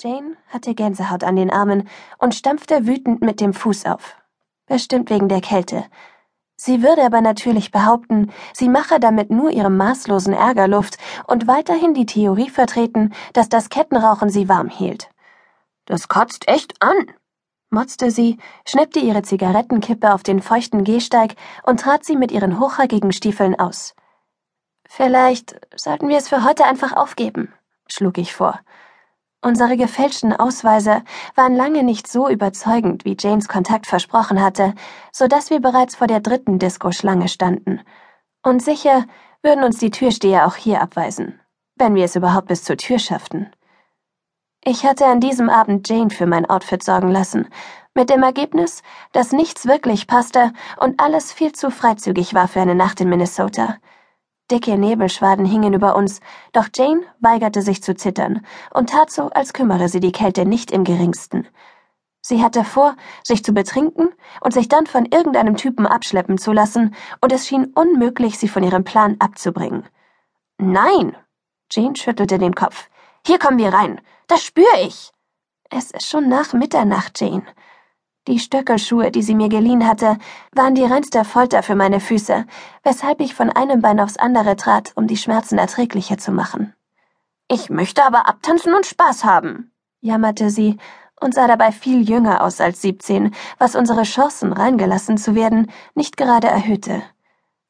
Jane hatte Gänsehaut an den Armen und stampfte wütend mit dem Fuß auf. Bestimmt wegen der Kälte. Sie würde aber natürlich behaupten, sie mache damit nur ihrem maßlosen Ärger Luft und weiterhin die Theorie vertreten, dass das Kettenrauchen sie warm hielt. Das kotzt echt an, motzte sie, schnippte ihre Zigarettenkippe auf den feuchten Gehsteig und trat sie mit ihren hochhackigen Stiefeln aus. Vielleicht sollten wir es für heute einfach aufgeben, schlug ich vor. Unsere gefälschten Ausweise waren lange nicht so überzeugend, wie Janes Kontakt versprochen hatte, so dass wir bereits vor der dritten Disco-Schlange standen. Und sicher würden uns die Türsteher auch hier abweisen, wenn wir es überhaupt bis zur Tür schafften. Ich hatte an diesem Abend Jane für mein Outfit sorgen lassen, mit dem Ergebnis, dass nichts wirklich passte und alles viel zu freizügig war für eine Nacht in Minnesota. Dicke Nebelschwaden hingen über uns, doch Jane weigerte sich zu zittern und tat so, als kümmere sie die Kälte nicht im geringsten. Sie hatte vor, sich zu betrinken und sich dann von irgendeinem Typen abschleppen zu lassen, und es schien unmöglich, sie von ihrem Plan abzubringen. Nein! Jane schüttelte den Kopf. Hier kommen wir rein. Das spür ich. Es ist schon nach Mitternacht, Jane. Die Stöckelschuhe, die sie mir geliehen hatte, waren die reinste Folter für meine Füße, weshalb ich von einem Bein aufs andere trat, um die Schmerzen erträglicher zu machen. Ich möchte aber abtanzen und Spaß haben, jammerte sie und sah dabei viel jünger aus als siebzehn, was unsere Chancen, reingelassen zu werden, nicht gerade erhöhte.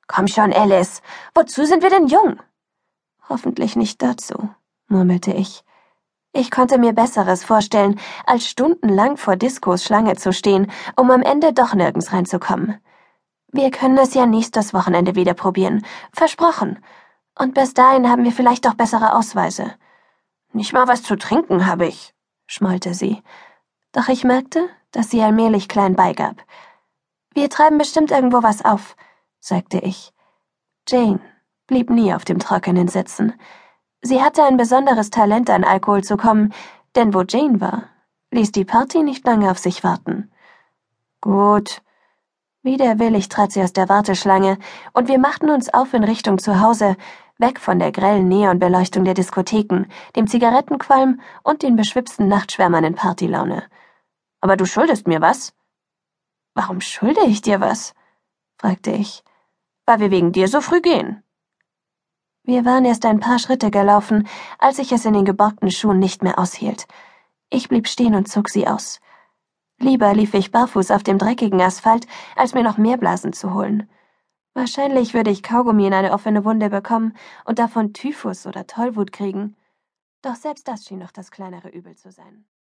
Komm schon, Alice, wozu sind wir denn jung? Hoffentlich nicht dazu, murmelte ich. Ich konnte mir Besseres vorstellen, als stundenlang vor Diskos Schlange zu stehen, um am Ende doch nirgends reinzukommen. Wir können es ja nächstes Wochenende wieder probieren. Versprochen. Und bis dahin haben wir vielleicht auch bessere Ausweise. Nicht mal was zu trinken habe ich, schmollte sie. Doch ich merkte, dass sie allmählich klein beigab. Wir treiben bestimmt irgendwo was auf, sagte ich. Jane blieb nie auf dem Trockenen sitzen. Sie hatte ein besonderes Talent, an Alkohol zu kommen, denn wo Jane war, ließ die Party nicht lange auf sich warten. Gut. Widerwillig trat sie aus der Warteschlange, und wir machten uns auf in Richtung zu Hause, weg von der grellen Neonbeleuchtung der Diskotheken, dem Zigarettenqualm und den beschwipsten Nachtschwärmern in Partylaune. Aber du schuldest mir was? Warum schulde ich dir was? fragte ich. Weil wir wegen dir so früh gehen. Wir waren erst ein paar Schritte gelaufen, als ich es in den geborgten Schuhen nicht mehr aushielt. Ich blieb stehen und zog sie aus. Lieber lief ich barfuß auf dem dreckigen Asphalt, als mir noch mehr Blasen zu holen. Wahrscheinlich würde ich Kaugummi in eine offene Wunde bekommen und davon Typhus oder Tollwut kriegen. Doch selbst das schien noch das kleinere Übel zu sein.